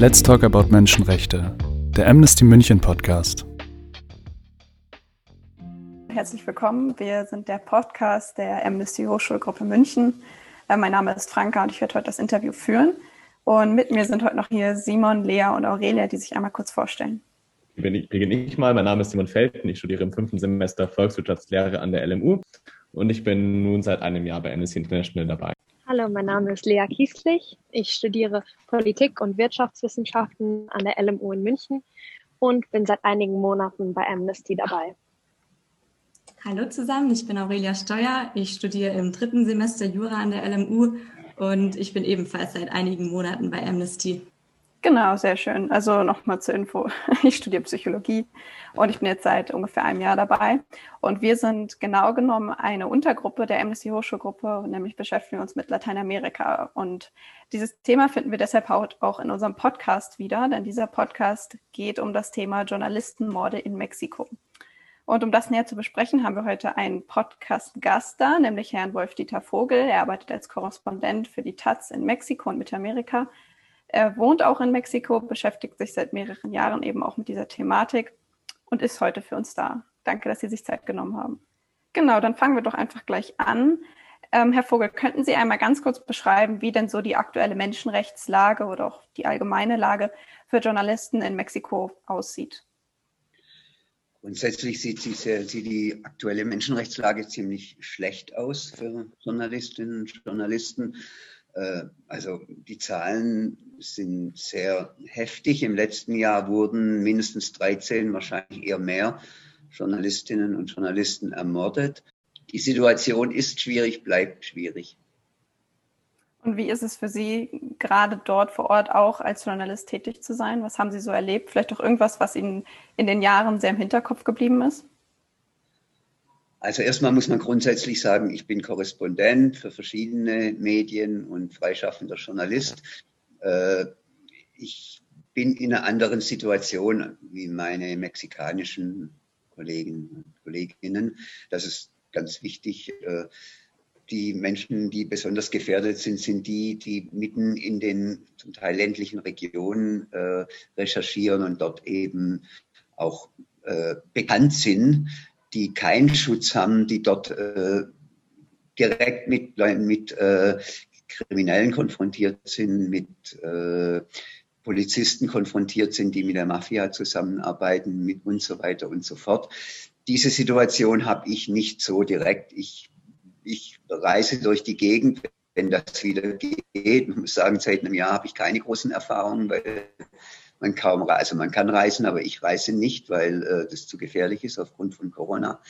Let's Talk About Menschenrechte, der Amnesty München Podcast. Herzlich willkommen. Wir sind der Podcast der Amnesty Hochschulgruppe München. Äh, mein Name ist Franka und ich werde heute das Interview führen. Und mit mir sind heute noch hier Simon, Lea und Aurelia, die sich einmal kurz vorstellen. Beginne ich mal. Mein Name ist Simon Felten. Ich studiere im fünften Semester Volkswirtschaftslehre an der LMU und ich bin nun seit einem Jahr bei Amnesty International dabei. Hallo, mein Name ist Lea Kieslich. Ich studiere Politik und Wirtschaftswissenschaften an der LMU in München und bin seit einigen Monaten bei Amnesty dabei. Hallo zusammen, ich bin Aurelia Steuer. Ich studiere im dritten Semester Jura an der LMU und ich bin ebenfalls seit einigen Monaten bei Amnesty. Genau, sehr schön. Also nochmal zur Info. Ich studiere Psychologie und ich bin jetzt seit ungefähr einem Jahr dabei. Und wir sind genau genommen eine Untergruppe der Amnesty Hochschulgruppe, nämlich beschäftigen wir uns mit Lateinamerika. Und dieses Thema finden wir deshalb auch in unserem Podcast wieder, denn dieser Podcast geht um das Thema Journalistenmorde in Mexiko. Und um das näher zu besprechen, haben wir heute einen Podcast-Gast da, nämlich Herrn Wolf-Dieter Vogel. Er arbeitet als Korrespondent für die Taz in Mexiko und Mittelamerika er wohnt auch in Mexiko, beschäftigt sich seit mehreren Jahren eben auch mit dieser Thematik und ist heute für uns da. Danke, dass Sie sich Zeit genommen haben. Genau, dann fangen wir doch einfach gleich an. Ähm, Herr Vogel, könnten Sie einmal ganz kurz beschreiben, wie denn so die aktuelle Menschenrechtslage oder auch die allgemeine Lage für Journalisten in Mexiko aussieht? Grundsätzlich sieht, sieht die aktuelle Menschenrechtslage ziemlich schlecht aus für Journalistinnen und Journalisten. Äh, also die Zahlen sind sehr heftig. Im letzten Jahr wurden mindestens 13, wahrscheinlich eher mehr Journalistinnen und Journalisten ermordet. Die Situation ist schwierig, bleibt schwierig. Und wie ist es für Sie, gerade dort vor Ort auch als Journalist tätig zu sein? Was haben Sie so erlebt? Vielleicht auch irgendwas, was Ihnen in den Jahren sehr im Hinterkopf geblieben ist? Also erstmal muss man grundsätzlich sagen, ich bin Korrespondent für verschiedene Medien und freischaffender Journalist. Äh, ich bin in einer anderen Situation wie meine mexikanischen Kollegen und Kolleginnen. Das ist ganz wichtig. Äh, die Menschen, die besonders gefährdet sind, sind die, die mitten in den zum Teil ländlichen Regionen äh, recherchieren und dort eben auch bekannt sind die keinen Schutz haben, die dort äh, direkt mit, mit äh, Kriminellen konfrontiert sind, mit äh, Polizisten konfrontiert sind, die mit der Mafia zusammenarbeiten mit und so weiter und so fort. Diese Situation habe ich nicht so direkt. Ich, ich reise durch die Gegend, wenn das wieder geht. Ich muss sagen, seit einem Jahr habe ich keine großen Erfahrungen, weil man kaum reisen. Also man kann reisen, aber ich reise nicht, weil äh, das zu gefährlich ist aufgrund von Corona.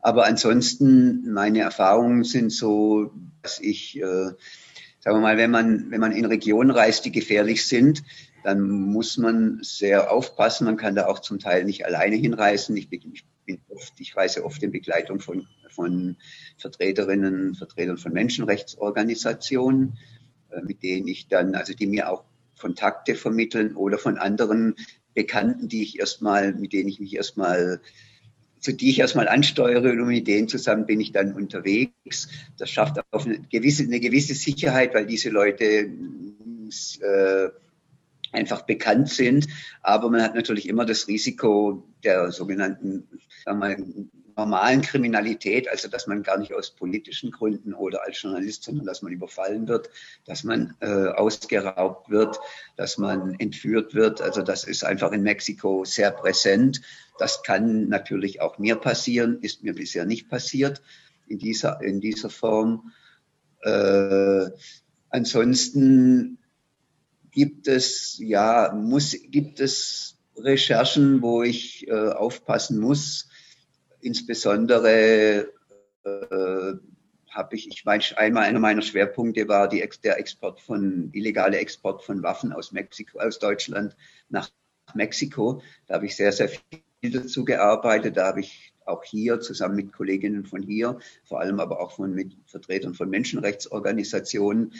Aber ansonsten, meine Erfahrungen sind so, dass ich, äh, sagen wir mal, wenn man, wenn man in Regionen reist, die gefährlich sind, dann muss man sehr aufpassen. Man kann da auch zum Teil nicht alleine hinreisen. Ich bin, ich bin oft, ich reise oft in Begleitung von, von Vertreterinnen, Vertretern von Menschenrechtsorganisationen, äh, mit denen ich dann, also die mir auch Kontakte vermitteln oder von anderen Bekannten, die ich erstmal, mit denen ich mich erstmal, zu die ich erstmal ansteuere und mit denen zusammen bin ich dann unterwegs. Das schafft auch eine gewisse, eine gewisse Sicherheit, weil diese Leute äh, einfach bekannt sind. Aber man hat natürlich immer das Risiko der sogenannten, sagen wir mal, normalen Kriminalität, also dass man gar nicht aus politischen Gründen oder als Journalist, sondern dass man überfallen wird, dass man äh, ausgeraubt wird, dass man entführt wird. Also das ist einfach in Mexiko sehr präsent. Das kann natürlich auch mir passieren, ist mir bisher nicht passiert in dieser, in dieser Form. Äh, ansonsten gibt es, ja, muss, gibt es Recherchen, wo ich äh, aufpassen muss, insbesondere äh, habe ich, ich meine, einmal einer meiner Schwerpunkte war die, der Export von, illegale Export von Waffen aus Mexiko, aus Deutschland nach Mexiko. Da habe ich sehr, sehr viel dazu gearbeitet. Da habe ich auch hier zusammen mit Kolleginnen von hier, vor allem aber auch von mit Vertretern von Menschenrechtsorganisationen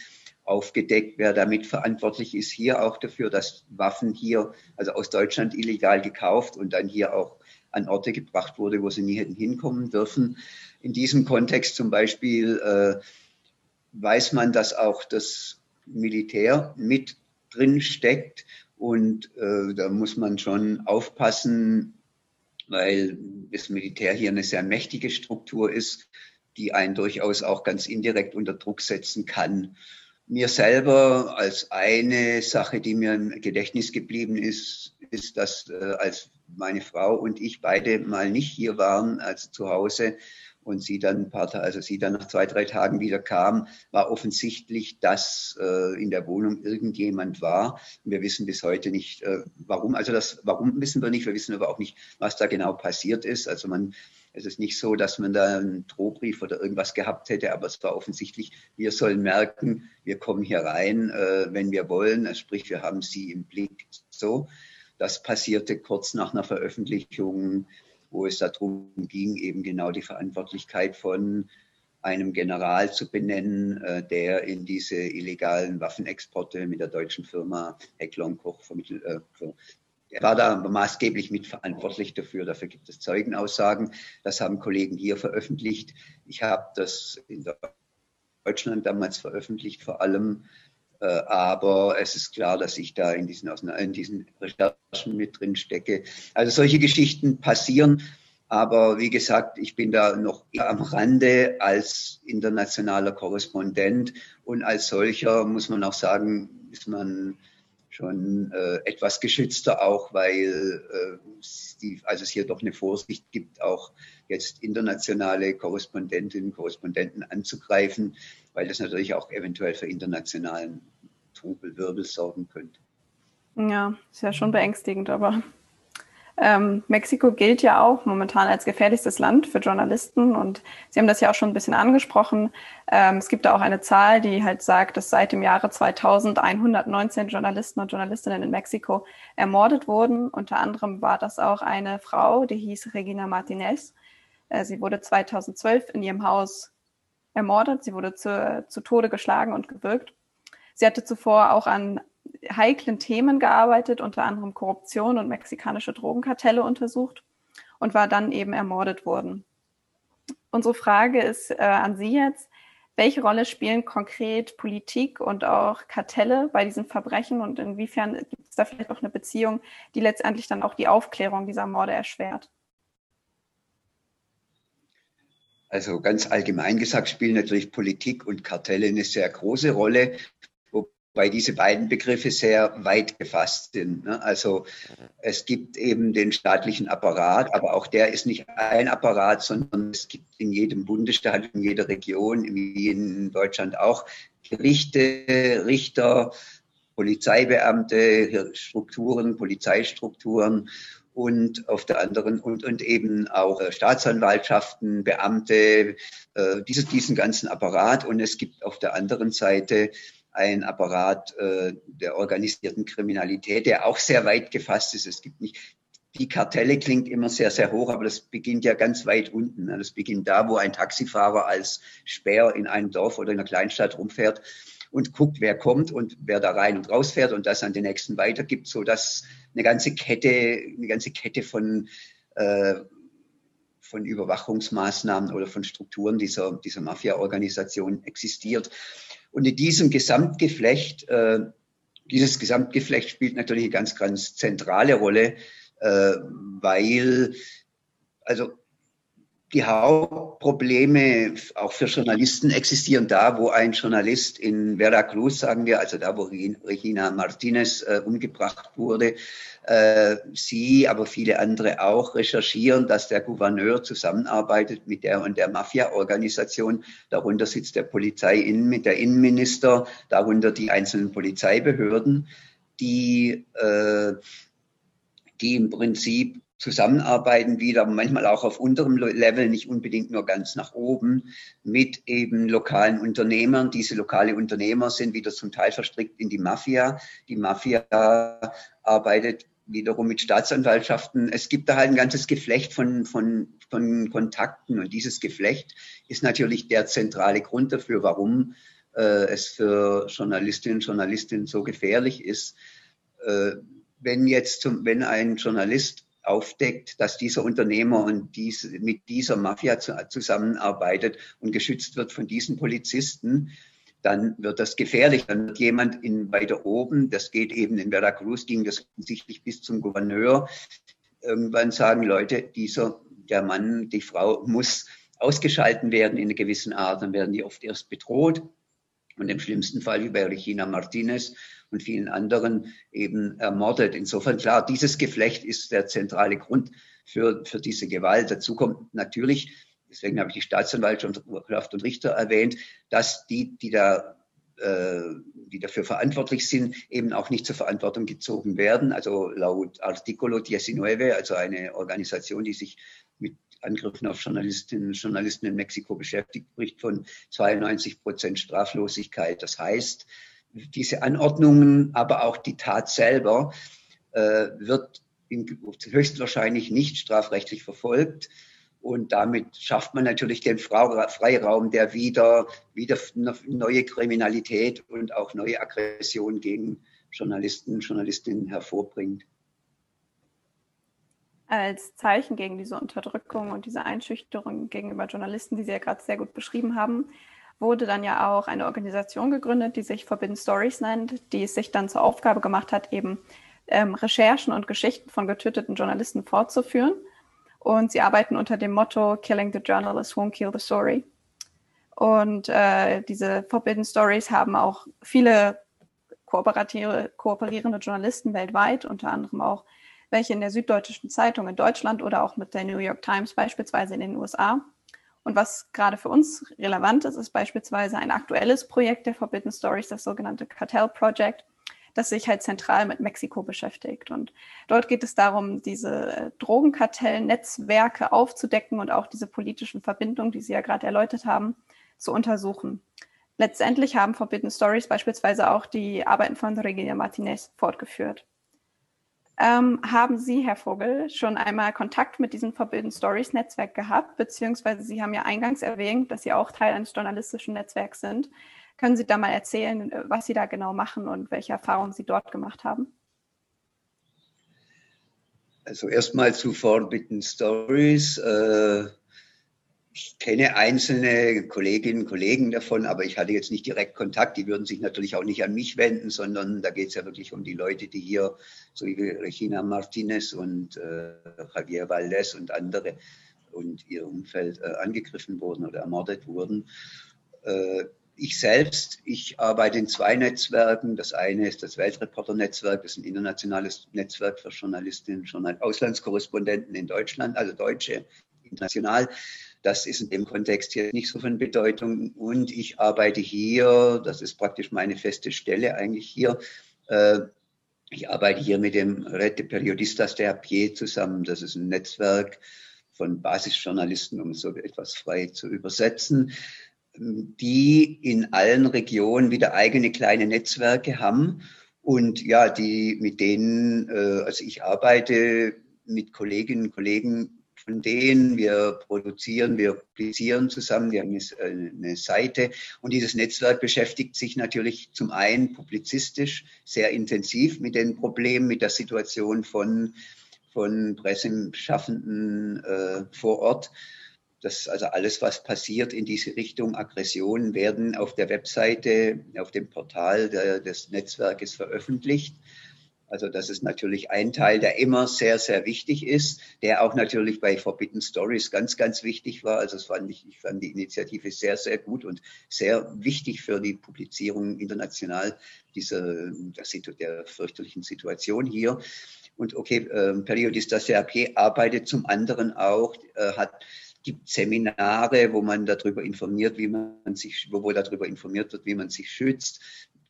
aufgedeckt, wer damit verantwortlich ist, hier auch dafür, dass Waffen hier, also aus Deutschland illegal gekauft und dann hier auch an Orte gebracht wurde, wo sie nie hätten hinkommen dürfen. In diesem Kontext zum Beispiel äh, weiß man, dass auch das Militär mit drin steckt Und äh, da muss man schon aufpassen, weil das Militär hier eine sehr mächtige Struktur ist, die einen durchaus auch ganz indirekt unter Druck setzen kann. Mir selber als eine Sache, die mir im Gedächtnis geblieben ist, ist, dass äh, als meine Frau und ich beide mal nicht hier waren, also zu Hause, und sie dann ein paar also sie dann nach zwei, drei Tagen wieder kam, war offensichtlich, dass äh, in der Wohnung irgendjemand war. Wir wissen bis heute nicht, äh, warum. Also das, warum wissen wir nicht. Wir wissen aber auch nicht, was da genau passiert ist. Also man, es ist nicht so, dass man da einen Drohbrief oder irgendwas gehabt hätte, aber es war offensichtlich, wir sollen merken, wir kommen hier rein, äh, wenn wir wollen. Also sprich, wir haben sie im Blick. So. Das passierte kurz nach einer Veröffentlichung wo es darum ging, eben genau die Verantwortlichkeit von einem General zu benennen, äh, der in diese illegalen Waffenexporte mit der deutschen Firma Heckler und Koch vermittelt. Äh, er war da maßgeblich mitverantwortlich dafür. Dafür gibt es Zeugenaussagen. Das haben Kollegen hier veröffentlicht. Ich habe das in Deutschland damals veröffentlicht, vor allem aber es ist klar, dass ich da in diesen, in diesen Recherchen mit drin stecke. Also solche Geschichten passieren. Aber wie gesagt, ich bin da noch am Rande als internationaler Korrespondent und als solcher muss man auch sagen, ist man schon äh, etwas geschützter auch, weil äh, die, also es hier doch eine Vorsicht gibt, auch jetzt internationale Korrespondentinnen und Korrespondenten anzugreifen, weil das natürlich auch eventuell für internationalen Trubelwirbel sorgen könnte. Ja, ist ja schon beängstigend, aber ähm, Mexiko gilt ja auch momentan als gefährlichstes Land für Journalisten und Sie haben das ja auch schon ein bisschen angesprochen. Ähm, es gibt da auch eine Zahl, die halt sagt, dass seit dem Jahre 2000 119 Journalisten und Journalistinnen in Mexiko ermordet wurden. Unter anderem war das auch eine Frau, die hieß Regina Martinez. Äh, sie wurde 2012 in ihrem Haus ermordet. Sie wurde zu, zu Tode geschlagen und gewürgt. Sie hatte zuvor auch an heiklen Themen gearbeitet, unter anderem Korruption und mexikanische Drogenkartelle untersucht und war dann eben ermordet worden. Unsere Frage ist äh, an Sie jetzt, welche Rolle spielen konkret Politik und auch Kartelle bei diesen Verbrechen und inwiefern gibt es da vielleicht auch eine Beziehung, die letztendlich dann auch die Aufklärung dieser Morde erschwert? Also ganz allgemein gesagt spielen natürlich Politik und Kartelle eine sehr große Rolle weil diese beiden Begriffe sehr weit gefasst sind. Ne? Also es gibt eben den staatlichen Apparat, aber auch der ist nicht ein Apparat, sondern es gibt in jedem Bundesstaat, in jeder Region, wie in Deutschland auch, Gerichte, Richter, Polizeibeamte, Strukturen, Polizeistrukturen und auf der anderen und, und eben auch Staatsanwaltschaften, Beamte, äh, dieses, diesen ganzen Apparat. Und es gibt auf der anderen Seite ein Apparat äh, der organisierten Kriminalität, der auch sehr weit gefasst ist. Es gibt nicht, die Kartelle klingt immer sehr, sehr hoch, aber das beginnt ja ganz weit unten. Das beginnt da, wo ein Taxifahrer als Späher in einem Dorf oder in einer Kleinstadt rumfährt und guckt, wer kommt und wer da rein und raus fährt und das an den nächsten weitergibt, so dass eine ganze Kette, eine ganze Kette von äh, von Überwachungsmaßnahmen oder von Strukturen dieser, dieser Mafia-Organisation existiert. Und in diesem Gesamtgeflecht, äh, dieses Gesamtgeflecht spielt natürlich eine ganz, ganz zentrale Rolle, äh, weil, also die Hauptprobleme auch für Journalisten existieren da, wo ein Journalist in Veracruz, sagen wir, also da, wo Regina Martinez äh, umgebracht wurde, äh, Sie, aber viele andere auch recherchieren, dass der Gouverneur zusammenarbeitet mit der und der Mafia-Organisation. Darunter sitzt der Polizei mit der Innenminister, darunter die einzelnen Polizeibehörden, die, äh, die im Prinzip zusammenarbeiten wieder, manchmal auch auf unterem Level, nicht unbedingt nur ganz nach oben, mit eben lokalen Unternehmern. Diese lokale Unternehmer sind wieder zum Teil verstrickt in die Mafia. Die Mafia arbeitet wiederum mit Staatsanwaltschaften. Es gibt da halt ein ganzes Geflecht von, von, von Kontakten und dieses Geflecht ist natürlich der zentrale Grund dafür, warum äh, es für Journalistinnen und Journalisten so gefährlich ist. Äh, wenn jetzt zum, wenn ein Journalist aufdeckt, dass dieser Unternehmer und dies, mit dieser Mafia zu, zusammenarbeitet und geschützt wird von diesen Polizisten, dann wird das gefährlich. Dann wird jemand in weiter oben, das geht eben in Veracruz, ging das offensichtlich bis zum Gouverneur, irgendwann sagen Leute, dieser, der Mann, die Frau muss ausgeschalten werden in einer gewissen Art, dann werden die oft erst bedroht und im schlimmsten Fall wie bei Regina Martinez und vielen anderen eben ermordet. Insofern klar, dieses Geflecht ist der zentrale Grund für, für diese Gewalt. Dazu kommt natürlich deswegen habe ich die Staatsanwaltschaft und Richter erwähnt, dass die, die da äh, die dafür verantwortlich sind, eben auch nicht zur Verantwortung gezogen werden. Also laut Articolo 19, also eine Organisation, die sich mit Angriffen auf Journalistinnen und Journalisten in Mexiko beschäftigt, spricht von 92 Prozent Straflosigkeit. Das heißt, diese Anordnungen, aber auch die Tat selber äh, wird höchstwahrscheinlich nicht strafrechtlich verfolgt. Und damit schafft man natürlich den Freiraum, der wieder, wieder neue Kriminalität und auch neue Aggression gegen Journalisten und Journalistinnen hervorbringt. Als Zeichen gegen diese Unterdrückung und diese Einschüchterung gegenüber Journalisten, die Sie ja gerade sehr gut beschrieben haben, wurde dann ja auch eine Organisation gegründet, die sich Forbidden Stories nennt, die es sich dann zur Aufgabe gemacht hat, eben ähm, Recherchen und Geschichten von getöteten Journalisten fortzuführen und sie arbeiten unter dem Motto Killing the Journalist won't kill the story. Und äh, diese Forbidden Stories haben auch viele kooperierende Journalisten weltweit, unter anderem auch welche in der Süddeutschen Zeitung in Deutschland oder auch mit der New York Times beispielsweise in den USA. Und was gerade für uns relevant ist, ist beispielsweise ein aktuelles Projekt der Forbidden Stories, das sogenannte Cartel Project, das sich halt zentral mit Mexiko beschäftigt. Und dort geht es darum, diese Drogenkartellnetzwerke aufzudecken und auch diese politischen Verbindungen, die Sie ja gerade erläutert haben, zu untersuchen. Letztendlich haben Forbidden Stories beispielsweise auch die Arbeiten von Regina Martinez fortgeführt. Ähm, haben Sie, Herr Vogel, schon einmal Kontakt mit diesem Forbidden Stories Netzwerk gehabt? Beziehungsweise Sie haben ja eingangs erwähnt, dass Sie auch Teil eines journalistischen Netzwerks sind. Können Sie da mal erzählen, äh, was Sie da genau machen und welche Erfahrungen Sie dort gemacht haben? Also erstmal zu Forbidden Stories. Äh, ich kenne einzelne Kolleginnen und Kollegen davon, aber ich hatte jetzt nicht direkt Kontakt. Die würden sich natürlich auch nicht an mich wenden, sondern da geht es ja wirklich um die Leute, die hier, so wie Regina Martinez und äh, Javier Valdez und andere und ihr Umfeld äh, angegriffen wurden oder ermordet wurden. Äh, ich selbst, ich arbeite in zwei Netzwerken. Das eine ist das Weltreporter-Netzwerk, das ist ein internationales Netzwerk für Journalistinnen und Auslandskorrespondenten in Deutschland, also Deutsche, international. Das ist in dem Kontext hier nicht so von Bedeutung. Und ich arbeite hier, das ist praktisch meine feste Stelle eigentlich hier. Äh, ich arbeite hier mit dem Red Periodistas de a Pie zusammen. Das ist ein Netzwerk von Basisjournalisten, um so etwas frei zu übersetzen die in allen Regionen wieder eigene kleine Netzwerke haben und ja, die mit denen, äh, also ich arbeite mit Kolleginnen und Kollegen von denen, wir produzieren, wir publizieren zusammen, wir haben eine, Seite und dieses Netzwerk beschäftigt sich natürlich zum einen publizistisch sehr intensiv mit den Problemen, mit der Situation von, von Presseschaffenden äh, vor Ort das, also alles, was passiert in diese Richtung Aggressionen, werden auf der Webseite, auf dem Portal der, des Netzwerkes veröffentlicht. Also das ist natürlich ein Teil, der immer sehr, sehr wichtig ist, der auch natürlich bei Forbidden Stories ganz, ganz wichtig war. Also das fand ich, ich fand die Initiative sehr, sehr gut und sehr wichtig für die Publizierung international dieser der, fürchterlichen Situation hier. Und okay, äh, Periodistas CRP arbeitet zum anderen auch, äh, hat gibt Seminare, wo man darüber informiert, wie man sich, wo darüber informiert wird, wie man sich schützt.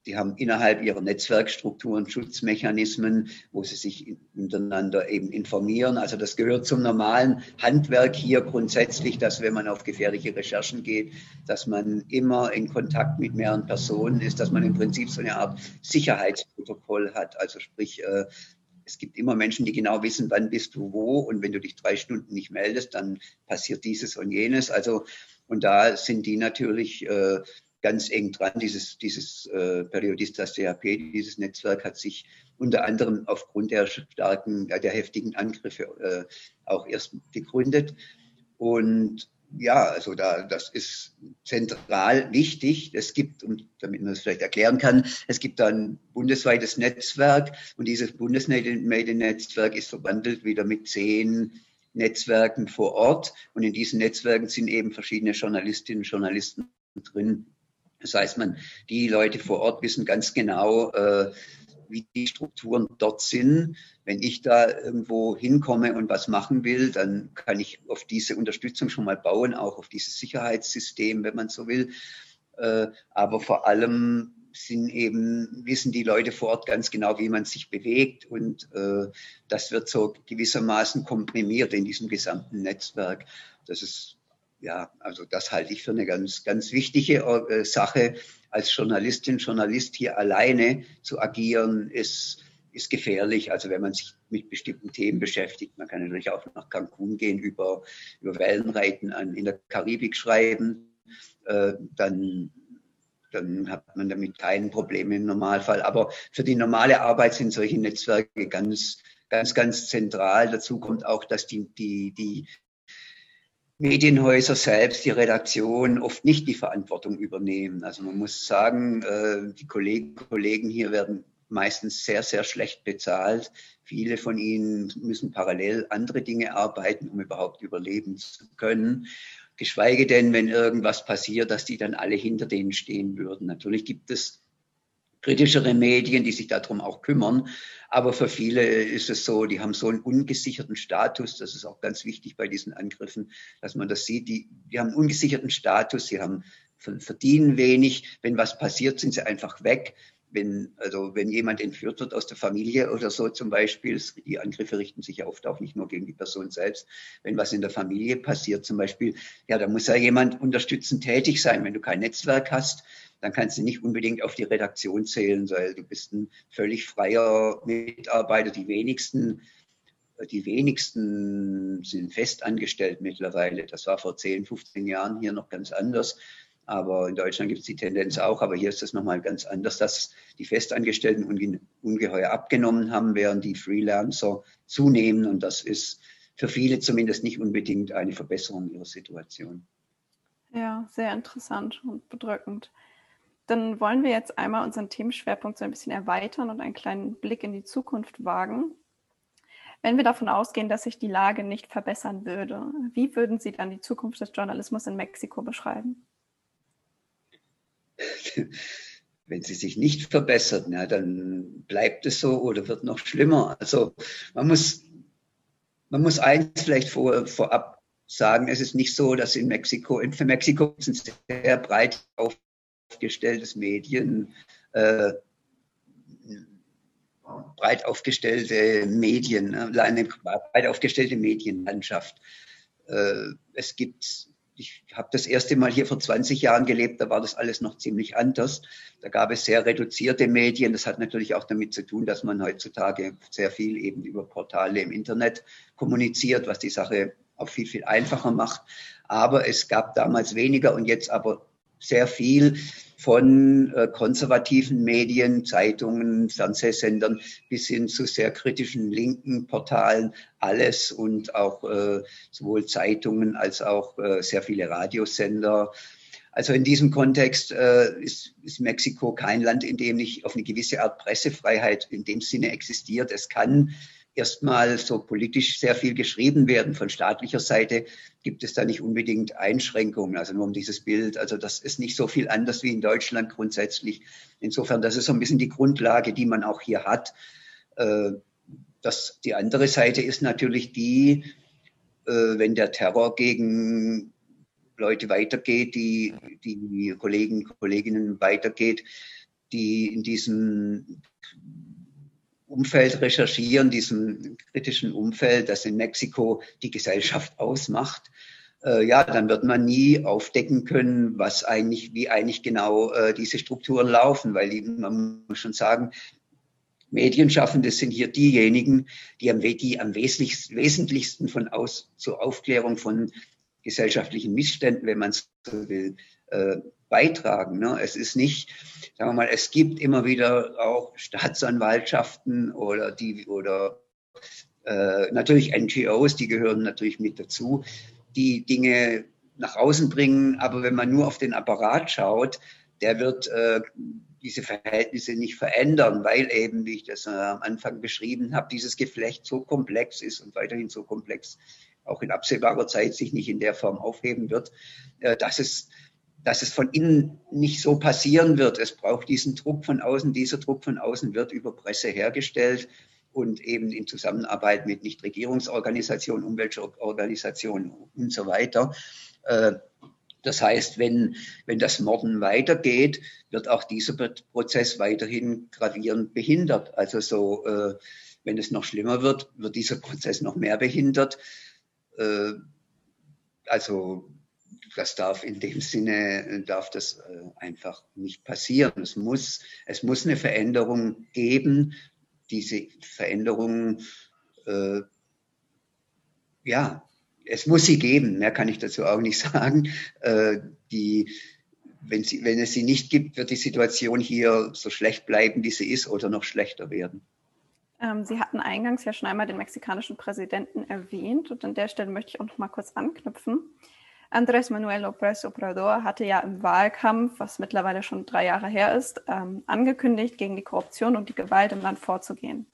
Die haben innerhalb ihrer Netzwerkstrukturen Schutzmechanismen, wo sie sich untereinander eben informieren. Also das gehört zum normalen Handwerk hier grundsätzlich, dass wenn man auf gefährliche Recherchen geht, dass man immer in Kontakt mit mehreren Personen ist, dass man im Prinzip so eine Art Sicherheitsprotokoll hat. Also sprich, äh, es gibt immer Menschen, die genau wissen, wann bist du wo und wenn du dich drei Stunden nicht meldest, dann passiert dieses und jenes. Also und da sind die natürlich äh, ganz eng dran. Dieses, dieses äh, Periodistas DHP, dieses Netzwerk hat sich unter anderem aufgrund der starken, der heftigen Angriffe äh, auch erst gegründet. Und ja, also da, das ist zentral wichtig. Es gibt, und damit man es vielleicht erklären kann, es gibt ein bundesweites Netzwerk und dieses Bundesmediennetzwerk ist verbandelt wieder mit zehn Netzwerken vor Ort und in diesen Netzwerken sind eben verschiedene Journalistinnen und Journalisten drin. Das heißt, man, die Leute vor Ort wissen ganz genau, äh, wie die Strukturen dort sind. Wenn ich da irgendwo hinkomme und was machen will, dann kann ich auf diese Unterstützung schon mal bauen, auch auf dieses Sicherheitssystem, wenn man so will. Äh, aber vor allem sind eben, wissen die Leute vor Ort ganz genau, wie man sich bewegt und äh, das wird so gewissermaßen komprimiert in diesem gesamten Netzwerk. Das ist ja, also das halte ich für eine ganz, ganz wichtige äh, Sache. Als Journalistin, Journalist hier alleine zu agieren, ist, ist gefährlich. Also wenn man sich mit bestimmten Themen beschäftigt, man kann natürlich auch nach Cancun gehen, über, über Wellenreiten an, in der Karibik schreiben, äh, dann, dann hat man damit kein Problem im Normalfall. Aber für die normale Arbeit sind solche Netzwerke ganz, ganz, ganz zentral. Dazu kommt auch, dass die, die, die Medienhäuser selbst, die Redaktion oft nicht die Verantwortung übernehmen. Also man muss sagen, äh, die Kollegen, Kollegen hier werden meistens sehr, sehr schlecht bezahlt. Viele von ihnen müssen parallel andere Dinge arbeiten, um überhaupt überleben zu können. Geschweige denn, wenn irgendwas passiert, dass die dann alle hinter denen stehen würden. Natürlich gibt es kritischere Medien, die sich darum auch kümmern. Aber für viele ist es so, die haben so einen ungesicherten Status. Das ist auch ganz wichtig bei diesen Angriffen, dass man das sieht. Die, die haben einen ungesicherten Status, sie haben, verdienen wenig. Wenn was passiert, sind sie einfach weg. Wenn, also wenn jemand entführt wird aus der Familie oder so zum Beispiel, die Angriffe richten sich ja oft auch nicht nur gegen die Person selbst. Wenn was in der Familie passiert zum Beispiel, ja, da muss ja jemand unterstützend tätig sein. Wenn du kein Netzwerk hast, dann kannst du nicht unbedingt auf die Redaktion zählen, weil du bist ein völlig freier Mitarbeiter. Die wenigsten, die wenigsten sind festangestellt mittlerweile. Das war vor 10, 15 Jahren hier noch ganz anders. Aber in Deutschland gibt es die Tendenz auch, aber hier ist es nochmal ganz anders, dass die Festangestellten unge ungeheuer abgenommen haben, während die Freelancer zunehmen. Und das ist für viele zumindest nicht unbedingt eine Verbesserung ihrer Situation. Ja, sehr interessant und bedrückend. Dann wollen wir jetzt einmal unseren Themenschwerpunkt so ein bisschen erweitern und einen kleinen Blick in die Zukunft wagen. Wenn wir davon ausgehen, dass sich die Lage nicht verbessern würde, wie würden Sie dann die Zukunft des Journalismus in Mexiko beschreiben? Wenn sie sich nicht verbessert, na, dann bleibt es so oder wird noch schlimmer. Also man muss, man muss eins vielleicht vor, vorab sagen, es ist nicht so, dass in Mexiko, in, für Mexiko sind sehr breit auf aufgestelltes Medien, äh, breit aufgestellte Medien, ne, eine breit aufgestellte Medienlandschaft. Äh, es gibt, ich habe das erste Mal hier vor 20 Jahren gelebt, da war das alles noch ziemlich anders. Da gab es sehr reduzierte Medien. Das hat natürlich auch damit zu tun, dass man heutzutage sehr viel eben über Portale im Internet kommuniziert, was die Sache auch viel, viel einfacher macht. Aber es gab damals weniger und jetzt aber sehr viel von äh, konservativen Medien, Zeitungen, Fernsehsendern bis hin zu sehr kritischen linken Portalen, alles und auch äh, sowohl Zeitungen als auch äh, sehr viele Radiosender. Also in diesem Kontext ist, ist Mexiko kein Land, in dem nicht auf eine gewisse Art Pressefreiheit in dem Sinne existiert. Es kann erstmal so politisch sehr viel geschrieben werden. Von staatlicher Seite gibt es da nicht unbedingt Einschränkungen, also nur um dieses Bild. Also das ist nicht so viel anders wie in Deutschland grundsätzlich. Insofern, das ist so ein bisschen die Grundlage, die man auch hier hat. Äh, das, die andere Seite ist natürlich die, äh, wenn der Terror gegen Leute weitergeht, die, die Kollegen, Kolleginnen weitergeht, die in diesem Umfeld recherchieren, diesem kritischen Umfeld, das in Mexiko die Gesellschaft ausmacht, äh, ja, dann wird man nie aufdecken können, was eigentlich, wie eigentlich genau äh, diese Strukturen laufen, weil die, man muss schon sagen, Medienschaffende sind hier diejenigen, die am, die am wesentlichsten von aus zur Aufklärung von gesellschaftlichen Missständen, wenn man so will, äh, beitragen. Ne? Es ist nicht, sagen wir mal, es gibt immer wieder auch Staatsanwaltschaften oder die oder äh, natürlich NGOs, die gehören natürlich mit dazu, die Dinge nach außen bringen. Aber wenn man nur auf den Apparat schaut, der wird äh, diese Verhältnisse nicht verändern, weil eben, wie ich das äh, am Anfang beschrieben habe, dieses Geflecht so komplex ist und weiterhin so komplex auch in absehbarer Zeit sich nicht in der Form aufheben wird, äh, dass es dass es von innen nicht so passieren wird. Es braucht diesen Druck von außen. Dieser Druck von außen wird über Presse hergestellt und eben in Zusammenarbeit mit Nichtregierungsorganisationen, Umweltorganisationen und so weiter. Äh, das heißt, wenn, wenn das Morden weitergeht, wird auch dieser Prozess weiterhin gravierend behindert. Also so, äh, wenn es noch schlimmer wird, wird dieser Prozess noch mehr behindert. Äh, also das darf in dem Sinne, darf das einfach nicht passieren. Es muss, es muss eine Veränderung geben, diese Veränderungen, äh, ja, es muss sie geben, mehr kann ich dazu auch nicht sagen. Äh, die, wenn, sie, wenn es sie nicht gibt, wird die Situation hier so schlecht bleiben, wie sie ist, oder noch schlechter werden. Ähm, sie hatten eingangs ja schon einmal den mexikanischen Präsidenten erwähnt und an der Stelle möchte ich auch noch mal kurz anknüpfen. Andrés Manuel López Obrador hatte ja im Wahlkampf, was mittlerweile schon drei Jahre her ist, ähm, angekündigt, gegen die Korruption und die Gewalt im Land vorzugehen.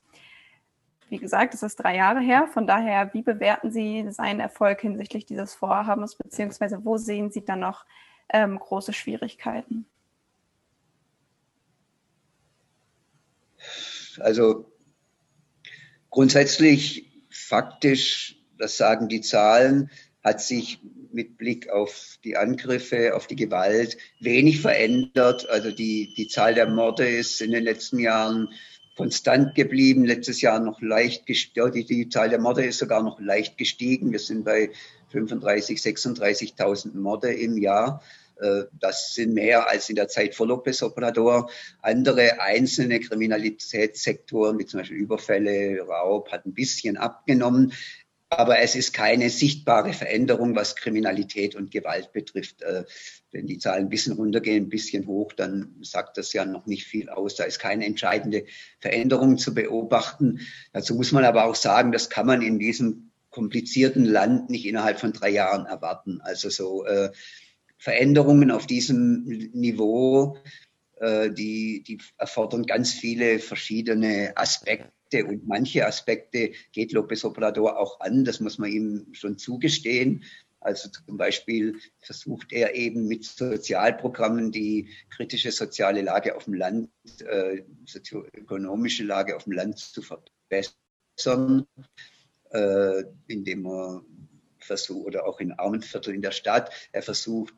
Wie gesagt, es ist drei Jahre her. Von daher, wie bewerten Sie seinen Erfolg hinsichtlich dieses Vorhabens, beziehungsweise wo sehen Sie dann noch ähm, große Schwierigkeiten? Also grundsätzlich, faktisch, das sagen die Zahlen, hat sich mit Blick auf die Angriffe, auf die Gewalt wenig verändert. Also die, die Zahl der Morde ist in den letzten Jahren konstant geblieben. Letztes Jahr noch leicht gestiegen. Die, die Zahl der Morde ist sogar noch leicht gestiegen. Wir sind bei 35, 36.000 Morde im Jahr. Äh, das sind mehr als in der Zeit vor López Obrador. Andere einzelne Kriminalitätssektoren, wie zum Beispiel Überfälle, Raub, hat ein bisschen abgenommen. Aber es ist keine sichtbare Veränderung, was Kriminalität und Gewalt betrifft. Äh, wenn die Zahlen ein bisschen runtergehen, ein bisschen hoch, dann sagt das ja noch nicht viel aus. Da ist keine entscheidende Veränderung zu beobachten. Dazu muss man aber auch sagen, das kann man in diesem komplizierten Land nicht innerhalb von drei Jahren erwarten. Also so äh, Veränderungen auf diesem Niveau, äh, die, die erfordern ganz viele verschiedene Aspekte Aspekte und manche Aspekte geht López Obrador auch an, das muss man ihm schon zugestehen. Also zum Beispiel versucht er eben mit Sozialprogrammen die kritische soziale Lage auf dem Land, äh, sozioökonomische Lage auf dem Land zu verbessern, äh, indem er versucht, oder auch in Armenvierteln in der Stadt, er versucht,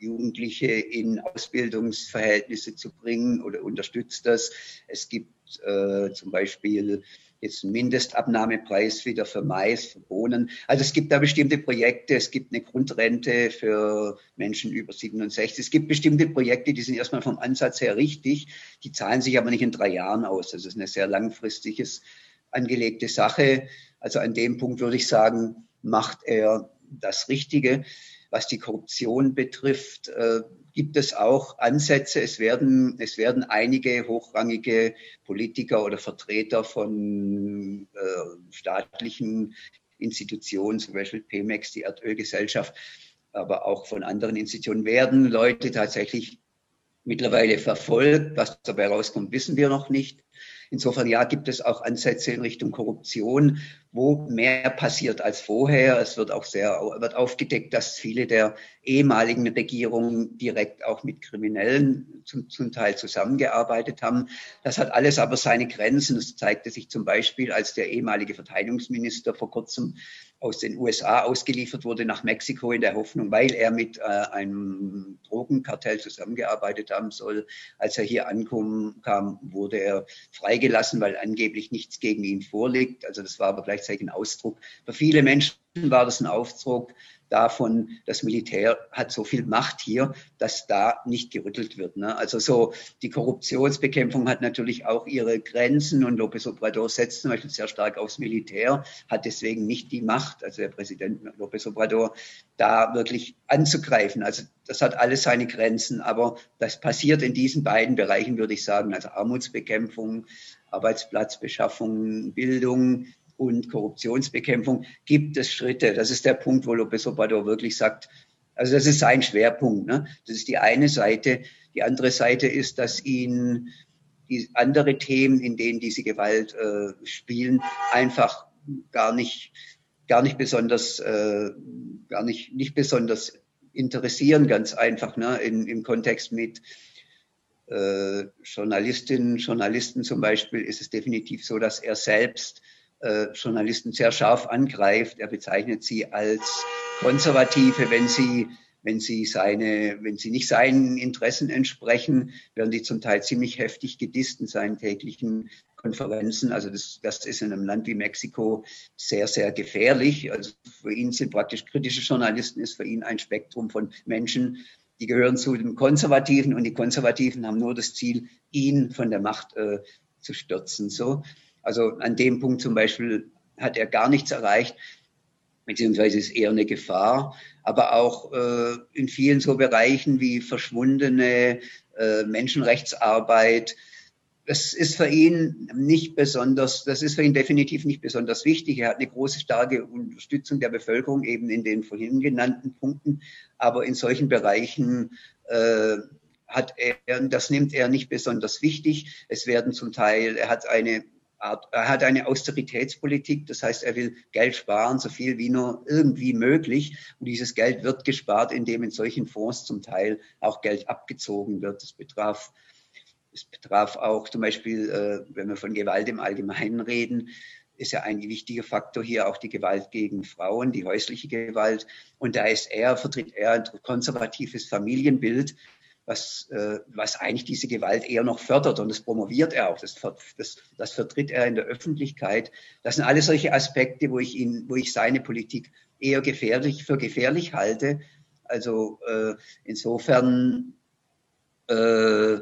Jugendliche in Ausbildungsverhältnisse zu bringen oder unterstützt das. Es gibt äh, zum Beispiel jetzt einen Mindestabnahmepreis wieder für Mais, für Bohnen. Also es gibt da bestimmte Projekte, es gibt eine Grundrente für Menschen über 67. Es gibt bestimmte Projekte, die sind erstmal vom Ansatz her richtig, die zahlen sich aber nicht in drei Jahren aus. Das ist eine sehr langfristiges angelegte Sache. Also an dem Punkt würde ich sagen, macht er das Richtige. Was die Korruption betrifft, äh, gibt es auch Ansätze. Es werden, es werden einige hochrangige Politiker oder Vertreter von äh, staatlichen Institutionen, zum Beispiel Pemex, die Erdölgesellschaft, aber auch von anderen Institutionen, werden Leute tatsächlich mittlerweile verfolgt. Was dabei rauskommt, wissen wir noch nicht. Insofern ja, gibt es auch Ansätze in Richtung Korruption, wo mehr passiert als vorher. Es wird auch sehr wird aufgedeckt, dass viele der ehemaligen Regierungen direkt auch mit Kriminellen zum, zum Teil zusammengearbeitet haben. Das hat alles aber seine Grenzen. Das zeigte sich zum Beispiel, als der ehemalige Verteidigungsminister vor kurzem aus den USA ausgeliefert wurde nach Mexiko in der Hoffnung, weil er mit äh, einem Drogenkartell zusammengearbeitet haben soll. Als er hier ankam, kam, wurde er freigelassen, weil angeblich nichts gegen ihn vorliegt. Also das war aber gleichzeitig ein Ausdruck. Für viele Menschen war das ein Ausdruck davon, das Militär hat so viel Macht hier, dass da nicht gerüttelt wird. Ne? Also so die Korruptionsbekämpfung hat natürlich auch ihre Grenzen und López Obrador setzt zum Beispiel sehr stark aufs Militär, hat deswegen nicht die Macht, also der Präsident López Obrador, da wirklich anzugreifen. Also das hat alles seine Grenzen, aber das passiert in diesen beiden Bereichen, würde ich sagen, also Armutsbekämpfung, Arbeitsplatzbeschaffung, Bildung, und Korruptionsbekämpfung gibt es Schritte. Das ist der Punkt, wo López Obrador wirklich sagt, Also das ist sein Schwerpunkt. Ne? Das ist die eine Seite. Die andere Seite ist, dass ihn die andere Themen, in denen diese Gewalt äh, spielen, einfach gar nicht, gar nicht besonders, äh, gar nicht, nicht besonders interessieren, ganz einfach, ne, in, im Kontext mit äh, Journalistinnen, Journalisten zum Beispiel ist es definitiv so, dass er selbst äh, Journalisten sehr scharf angreift. Er bezeichnet sie als Konservative, wenn sie wenn sie seine, wenn sie nicht seinen Interessen entsprechen, werden die zum Teil ziemlich heftig gedisst in seinen täglichen Konferenzen. Also das, das ist in einem Land wie Mexiko sehr, sehr gefährlich. Also für ihn sind praktisch kritische Journalisten, ist für ihn ein Spektrum von Menschen, die gehören zu den Konservativen und die Konservativen haben nur das Ziel, ihn von der Macht äh, zu stürzen. So. Also an dem Punkt zum Beispiel hat er gar nichts erreicht, beziehungsweise ist eher eine Gefahr. Aber auch äh, in vielen so Bereichen wie verschwundene äh, Menschenrechtsarbeit, das ist für ihn nicht besonders, das ist für ihn definitiv nicht besonders wichtig. Er hat eine große, starke Unterstützung der Bevölkerung eben in den vorhin genannten Punkten. Aber in solchen Bereichen äh, hat er, das nimmt er nicht besonders wichtig. Es werden zum Teil, er hat eine Art, er hat eine Austeritätspolitik, das heißt, er will Geld sparen, so viel wie nur irgendwie möglich. Und dieses Geld wird gespart, indem in solchen Fonds zum Teil auch Geld abgezogen wird. Das betraf es betraf auch zum Beispiel, äh, wenn wir von Gewalt im Allgemeinen reden, ist ja ein wichtiger Faktor hier auch die Gewalt gegen Frauen, die häusliche Gewalt. Und da ist er, vertritt er ein konservatives Familienbild, was, äh, was eigentlich diese Gewalt eher noch fördert. Und das promoviert er auch. Das, das, das vertritt er in der Öffentlichkeit. Das sind alles solche Aspekte, wo ich ihn, wo ich seine Politik eher gefährlich, für gefährlich halte. Also äh, insofern äh,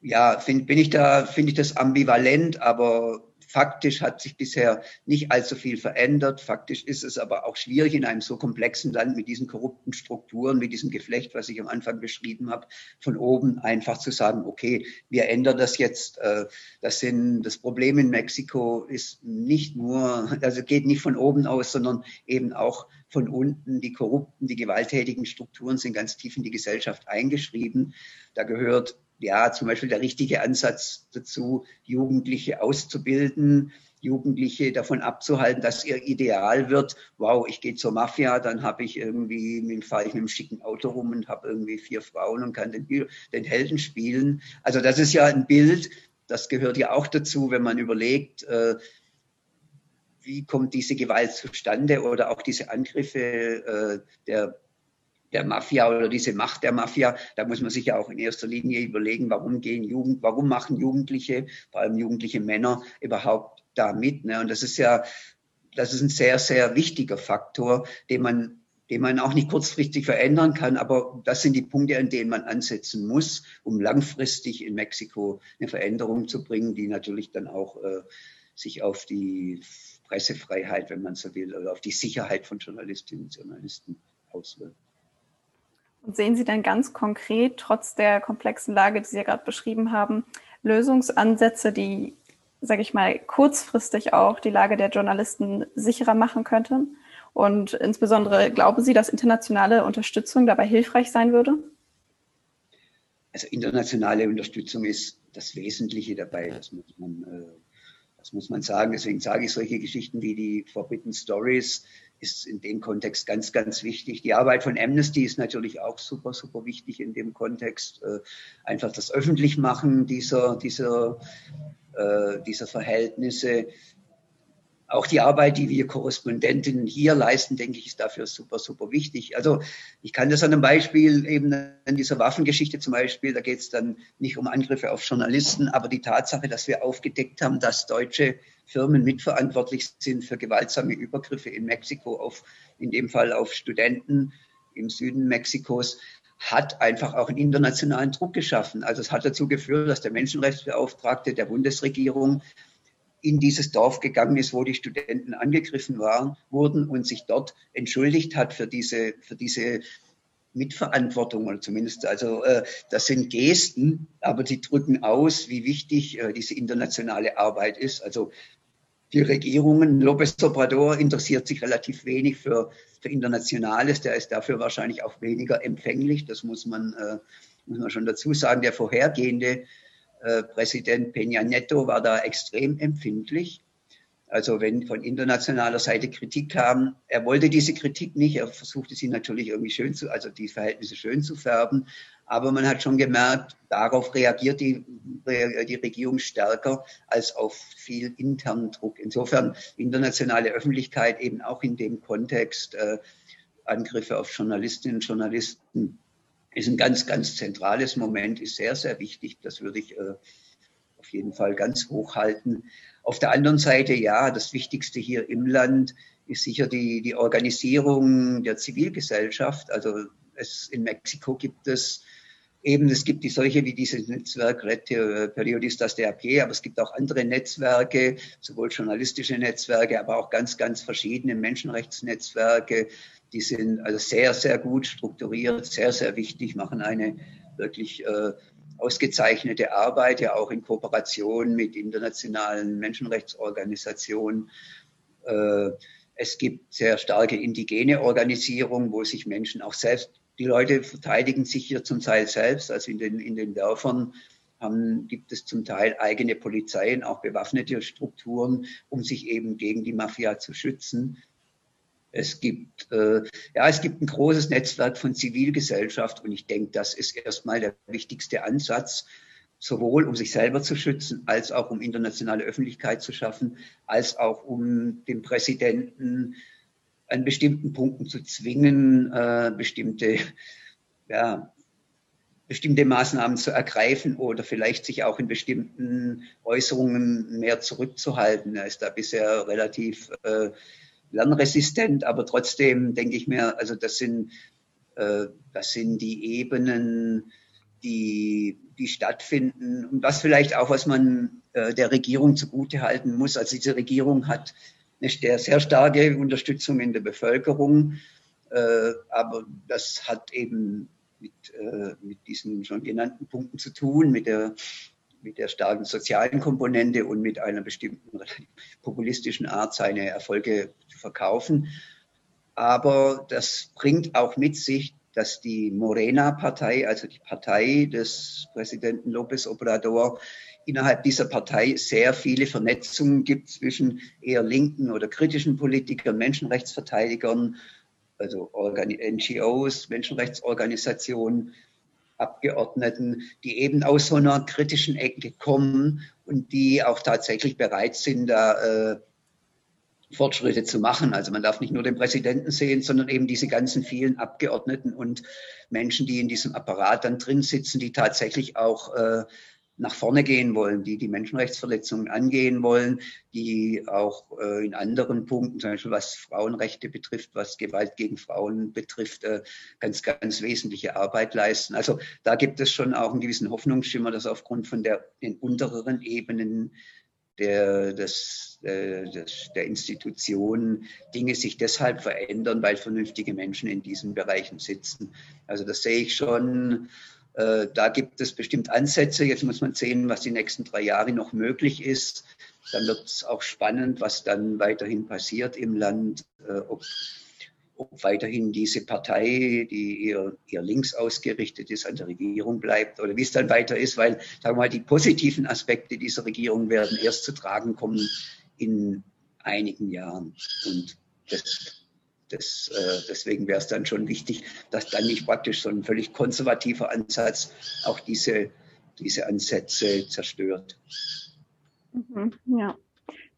ja, find, bin ich da, finde ich das ambivalent, aber faktisch hat sich bisher nicht allzu viel verändert. Faktisch ist es aber auch schwierig in einem so komplexen Land mit diesen korrupten Strukturen, mit diesem Geflecht, was ich am Anfang beschrieben habe, von oben einfach zu sagen, okay, wir ändern das jetzt. Äh, das sind, das Problem in Mexiko ist nicht nur, also geht nicht von oben aus, sondern eben auch von unten. Die korrupten, die gewalttätigen Strukturen sind ganz tief in die Gesellschaft eingeschrieben. Da gehört ja, zum Beispiel der richtige Ansatz dazu, Jugendliche auszubilden, Jugendliche davon abzuhalten, dass ihr Ideal wird, wow, ich gehe zur Mafia, dann habe ich irgendwie, fahre ich mit einem schicken Auto rum und habe irgendwie vier Frauen und kann den, den Helden spielen. Also das ist ja ein Bild, das gehört ja auch dazu, wenn man überlegt, äh, wie kommt diese Gewalt zustande oder auch diese Angriffe äh, der der Mafia oder diese Macht der Mafia, da muss man sich ja auch in erster Linie überlegen, warum gehen Jugend, warum machen Jugendliche, vor allem jugendliche Männer, überhaupt da mit. Ne? Und das ist ja, das ist ein sehr, sehr wichtiger Faktor, den man den man auch nicht kurzfristig verändern kann, aber das sind die Punkte, an denen man ansetzen muss, um langfristig in Mexiko eine Veränderung zu bringen, die natürlich dann auch äh, sich auf die Pressefreiheit, wenn man so will, oder auf die Sicherheit von Journalistinnen und Journalisten auswirkt. Und sehen Sie denn ganz konkret, trotz der komplexen Lage, die Sie ja gerade beschrieben haben, Lösungsansätze, die, sage ich mal, kurzfristig auch die Lage der Journalisten sicherer machen könnten? Und insbesondere glauben Sie, dass internationale Unterstützung dabei hilfreich sein würde? Also internationale Unterstützung ist das Wesentliche dabei. Das muss man, äh, das muss man sagen. Deswegen sage ich solche Geschichten wie die Forbidden Stories ist in dem Kontext ganz, ganz wichtig. Die Arbeit von Amnesty ist natürlich auch super, super wichtig in dem Kontext. Äh, einfach das Öffentlichmachen dieser, dieser, äh, dieser Verhältnisse. Auch die Arbeit, die wir Korrespondentinnen hier leisten, denke ich, ist dafür super, super wichtig. Also ich kann das an einem Beispiel eben an dieser Waffengeschichte zum Beispiel, da geht es dann nicht um Angriffe auf Journalisten, aber die Tatsache, dass wir aufgedeckt haben, dass deutsche Firmen mitverantwortlich sind für gewaltsame Übergriffe in Mexiko, auf, in dem Fall auf Studenten im Süden Mexikos, hat einfach auch einen internationalen Druck geschaffen. Also es hat dazu geführt, dass der Menschenrechtsbeauftragte der Bundesregierung in dieses Dorf gegangen ist, wo die Studenten angegriffen waren, wurden und sich dort entschuldigt hat für diese, für diese Mitverantwortung oder zumindest, also äh, das sind Gesten, aber die drücken aus, wie wichtig äh, diese internationale Arbeit ist. Also die Regierungen. López Obrador interessiert sich relativ wenig für, für Internationales. Der ist dafür wahrscheinlich auch weniger empfänglich. Das muss man, äh, muss man schon dazu sagen. Der vorhergehende Präsident Peña Neto war da extrem empfindlich. Also wenn von internationaler Seite Kritik kam, er wollte diese Kritik nicht, er versuchte sie natürlich irgendwie schön zu, also die Verhältnisse schön zu färben, aber man hat schon gemerkt, darauf reagiert die, die Regierung stärker als auf viel internen Druck. Insofern internationale Öffentlichkeit eben auch in dem Kontext äh, Angriffe auf Journalistinnen und Journalisten ist ein ganz, ganz zentrales Moment, ist sehr, sehr wichtig. Das würde ich äh, auf jeden Fall ganz hoch halten. Auf der anderen Seite, ja, das Wichtigste hier im Land ist sicher die, die Organisierung der Zivilgesellschaft. Also es, in Mexiko gibt es eben, es gibt die solche wie dieses Netzwerk Red Periodistas de AP, aber es gibt auch andere Netzwerke, sowohl journalistische Netzwerke, aber auch ganz, ganz verschiedene Menschenrechtsnetzwerke. Die sind also sehr, sehr gut strukturiert, sehr, sehr wichtig, machen eine wirklich äh, ausgezeichnete Arbeit, ja auch in Kooperation mit internationalen Menschenrechtsorganisationen. Äh, es gibt sehr starke indigene Organisierungen, wo sich Menschen auch selbst, die Leute verteidigen sich hier zum Teil selbst, also in den, in den Dörfern haben, gibt es zum Teil eigene Polizeien, auch bewaffnete Strukturen, um sich eben gegen die Mafia zu schützen. Es gibt, äh, ja, es gibt ein großes Netzwerk von Zivilgesellschaft und ich denke, das ist erstmal der wichtigste Ansatz, sowohl um sich selber zu schützen, als auch um internationale Öffentlichkeit zu schaffen, als auch um den Präsidenten an bestimmten Punkten zu zwingen, äh, bestimmte, ja, bestimmte Maßnahmen zu ergreifen oder vielleicht sich auch in bestimmten Äußerungen mehr zurückzuhalten. Er ist da bisher relativ äh, lernresistent, aber trotzdem denke ich mir, also das sind, äh, das sind die Ebenen, die, die stattfinden und was vielleicht auch, was man äh, der Regierung zugute halten muss. Also diese Regierung hat eine sehr, starke Unterstützung in der Bevölkerung, äh, aber das hat eben mit, äh, mit diesen schon genannten Punkten zu tun, mit der mit der starken sozialen Komponente und mit einer bestimmten populistischen Art seine Erfolge zu verkaufen. Aber das bringt auch mit sich, dass die Morena-Partei, also die Partei des Präsidenten López Obrador, innerhalb dieser Partei sehr viele Vernetzungen gibt zwischen eher linken oder kritischen Politikern, Menschenrechtsverteidigern, also NGOs, Menschenrechtsorganisationen Abgeordneten, die eben aus so einer kritischen Ecke kommen und die auch tatsächlich bereit sind, da äh, Fortschritte zu machen. Also man darf nicht nur den Präsidenten sehen, sondern eben diese ganzen vielen Abgeordneten und Menschen, die in diesem Apparat dann drin sitzen, die tatsächlich auch äh, nach vorne gehen wollen, die die Menschenrechtsverletzungen angehen wollen, die auch äh, in anderen Punkten, zum Beispiel was Frauenrechte betrifft, was Gewalt gegen Frauen betrifft, äh, ganz, ganz wesentliche Arbeit leisten. Also da gibt es schon auch einen gewissen Hoffnungsschimmer, dass aufgrund von der, den untereren Ebenen der, des, äh, des, der Institutionen Dinge sich deshalb verändern, weil vernünftige Menschen in diesen Bereichen sitzen. Also das sehe ich schon da gibt es bestimmt Ansätze. Jetzt muss man sehen, was die nächsten drei Jahre noch möglich ist. Dann wird es auch spannend, was dann weiterhin passiert im Land, äh, ob, ob weiterhin diese Partei, die eher, eher links ausgerichtet ist, an der Regierung bleibt oder wie es dann weiter ist, weil, sagen wir mal, die positiven Aspekte dieser Regierung werden erst zu tragen kommen in einigen Jahren. Und das das, äh, deswegen wäre es dann schon wichtig, dass dann nicht praktisch so ein völlig konservativer Ansatz auch diese, diese Ansätze zerstört. Mhm, ja,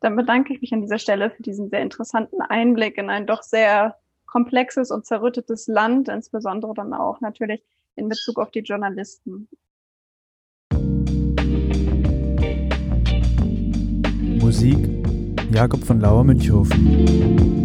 dann bedanke ich mich an dieser Stelle für diesen sehr interessanten Einblick in ein doch sehr komplexes und zerrüttetes Land, insbesondere dann auch natürlich in Bezug auf die Journalisten. Musik Jakob von Lauer Münchhofen.